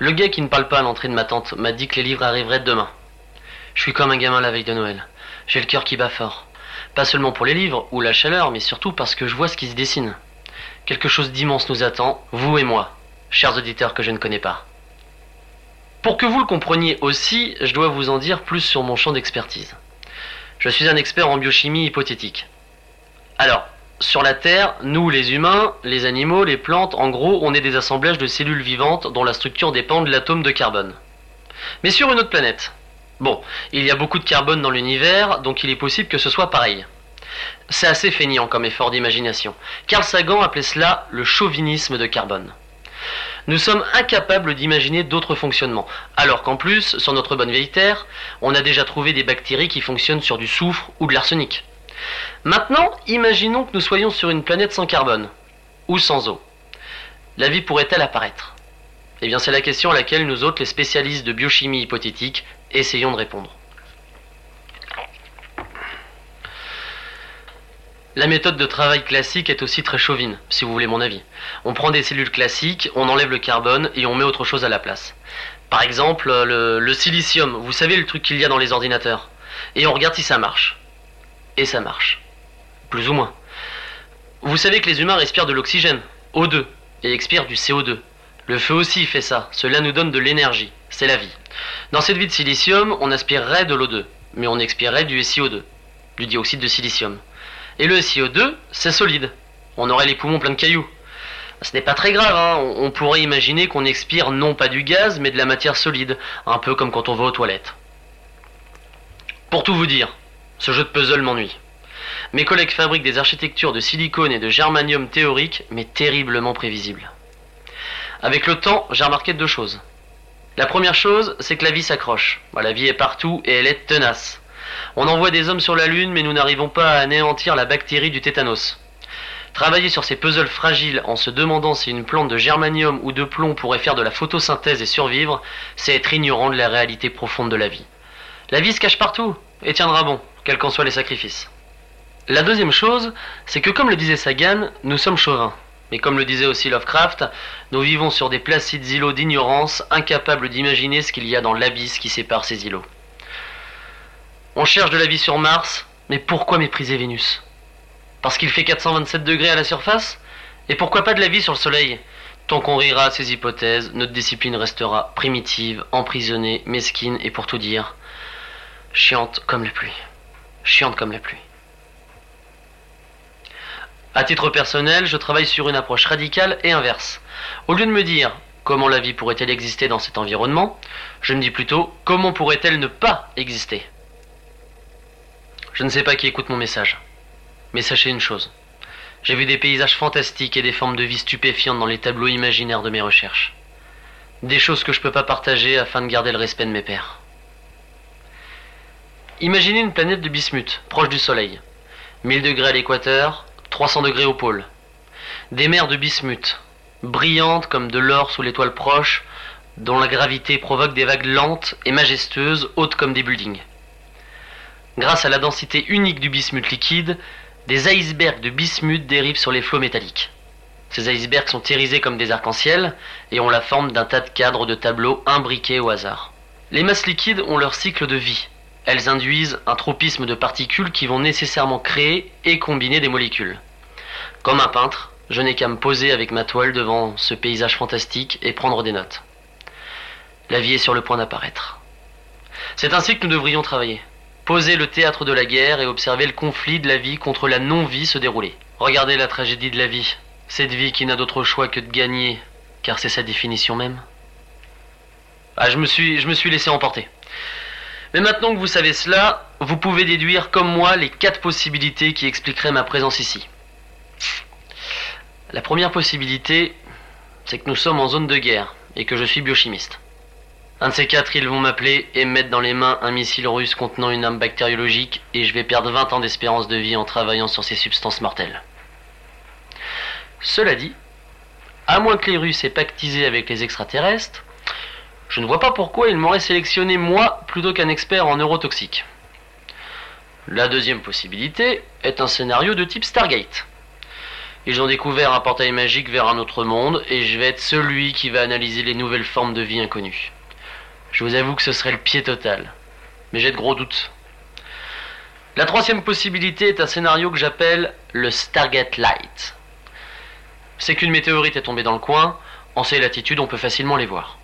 Le gars qui ne parle pas à l'entrée de ma tante m'a dit que les livres arriveraient demain. Je suis comme un gamin la veille de Noël. J'ai le cœur qui bat fort. Pas seulement pour les livres ou la chaleur, mais surtout parce que je vois ce qui se dessine. Quelque chose d'immense nous attend, vous et moi, chers auditeurs que je ne connais pas. Pour que vous le compreniez aussi, je dois vous en dire plus sur mon champ d'expertise. Je suis un expert en biochimie hypothétique. Alors, sur la Terre, nous les humains, les animaux, les plantes, en gros, on est des assemblages de cellules vivantes dont la structure dépend de l'atome de carbone. Mais sur une autre planète. Bon, il y a beaucoup de carbone dans l'univers, donc il est possible que ce soit pareil. C'est assez feignant comme effort d'imagination. Carl Sagan appelait cela le chauvinisme de carbone. Nous sommes incapables d'imaginer d'autres fonctionnements, alors qu'en plus, sur notre bonne vieille Terre, on a déjà trouvé des bactéries qui fonctionnent sur du soufre ou de l'arsenic. Maintenant, imaginons que nous soyons sur une planète sans carbone, ou sans eau. La vie pourrait-elle apparaître? Eh bien, c'est la question à laquelle nous autres, les spécialistes de biochimie hypothétique, essayons de répondre. La méthode de travail classique est aussi très chauvine, si vous voulez mon avis. On prend des cellules classiques, on enlève le carbone et on met autre chose à la place. Par exemple, le, silicium, vous savez le truc qu'il y a dans les ordinateurs? Et on regarde si ça marche. Et ça marche. Plus ou moins. Vous savez que les humains respirent de l'oxygène, O2, et expirent du CO2. Le feu aussi fait ça, cela nous donne de l'énergie, c'est la vie. Dans cette vie de silicium, on aspirerait de l'O2, mais on expirerait du SiO2, du dioxyde de silicium. Et le SiO2, c'est solide. On aurait les poumons pleins de cailloux. Ce n'est pas très grave, hein. on, pourrait imaginer qu'on expire non pas du gaz, mais de la matière solide, un peu comme quand on va aux toilettes. Pour tout vous dire, ce jeu de puzzle m'ennuie. Mes collègues fabriquent des architectures de silicone et de germanium théoriques, mais terriblement prévisibles. Avec le temps, j'ai remarqué deux choses. La première chose, c'est que la vie s'accroche. La vie est partout et elle est tenace. On envoie des hommes sur la Lune, mais nous n'arrivons pas à anéantir la bactérie du tétanos. Travailler sur ces puzzles fragiles en se demandant si une plante de germanium ou de plomb pourrait faire de la photosynthèse et survivre, c'est être ignorant de la réalité profonde de la vie. La vie se cache partout et tiendra bon, quels qu'en soient les sacrifices. La deuxième chose, c'est que comme le disait Sagan, nous sommes chauvins. Mais comme le disait aussi Lovecraft, nous vivons sur des placides îlots d'ignorance, incapables d'imaginer ce qu'il y a dans l'abysse qui sépare ces îlots. On cherche de la vie sur Mars, mais pourquoi mépriser Vénus? Parce qu'il fait 427 degrés à la surface? Et pourquoi pas de la vie sur le Soleil? Tant qu'on rira à ces hypothèses, notre discipline restera primitive, emprisonnée, mesquine et pour tout dire, chiante comme la pluie. Chiante comme la pluie. À titre personnel, je travaille sur une approche radicale et inverse. Au lieu de me dire comment la vie pourrait-elle exister dans cet environnement, je me dis plutôt comment pourrait-elle ne pas exister. Je ne sais pas qui écoute mon message, mais sachez une chose. J'ai vu des paysages fantastiques et des formes de vie stupéfiantes dans les tableaux imaginaires de mes recherches. Des choses que je ne peux pas partager afin de garder le respect de mes pères. Imaginez une planète de bismuth, proche du Soleil. 1000 degrés à l'équateur, 300 degrés au pôle. Des mers de bismuth, brillantes comme de l'or sous l'étoile proche, dont la gravité provoque des vagues lentes et majestueuses, hautes comme des buildings. Grâce à la densité unique du bismuth liquide, des icebergs de bismuth dérivent sur les flots métalliques. Ces icebergs sont irisés comme des arcs-en-ciel et ont la forme d'un tas de cadres de tableaux imbriqués au hasard. Les masses liquides ont leur cycle de vie. Elles induisent un tropisme de particules qui vont nécessairement créer et combiner des molécules. Comme un peintre, je n'ai qu'à me poser avec ma toile devant ce paysage fantastique et prendre des notes. La vie est sur le point d'apparaître. C'est ainsi que nous devrions travailler. Poser le théâtre de la guerre et observer le conflit de la vie contre la non-vie se dérouler. Regardez la tragédie de la vie, cette vie qui n'a d'autre choix que de gagner, car c'est sa définition même. Ah, je me suis, je me suis laissé emporter. Mais maintenant que vous savez cela, vous pouvez déduire comme moi les quatre possibilités qui expliqueraient ma présence ici. La première possibilité, c'est que nous sommes en zone de guerre et que je suis biochimiste. Un de ces quatre, ils vont m'appeler et me mettre dans les mains un missile russe contenant une arme bactériologique et je vais perdre 20 ans d'espérance de vie en travaillant sur ces substances mortelles. Cela dit, à moins que les Russes aient pactisé avec les extraterrestres, je ne vois pas pourquoi ils m'auraient sélectionné moi plutôt qu'un expert en neurotoxique. La deuxième possibilité est un scénario de type Stargate. Ils ont découvert un portail magique vers un autre monde et je vais être celui qui va analyser les nouvelles formes de vie inconnues. Je vous avoue que ce serait le pied total. Mais j'ai de gros doutes. La troisième possibilité est un scénario que j'appelle le Stargate Light. C'est qu'une météorite est tombée dans le coin, en ces latitudes on peut facilement les voir.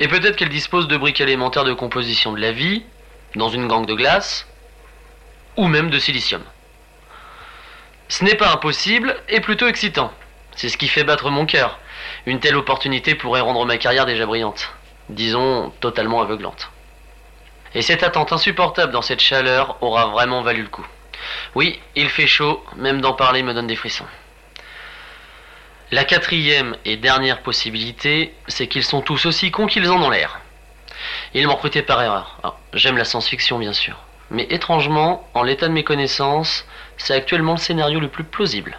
Et peut-être qu'elle dispose de briques élémentaires de composition de la vie, dans une gangue de glace, ou même de silicium. Ce n'est pas impossible et plutôt excitant. C'est ce qui fait battre mon cœur. Une telle opportunité pourrait rendre ma carrière déjà brillante. Disons, totalement aveuglante. Et cette attente insupportable dans cette chaleur aura vraiment valu le coup. Oui, il fait chaud, même d'en parler me donne des frissons. La quatrième et dernière possibilité, c'est qu'ils sont tous aussi cons qu'ils en ont l'air. Ils m'ont recruté par erreur. J'aime la science-fiction bien sûr. Mais étrangement, en l'état de mes connaissances, c'est actuellement le scénario le plus plausible.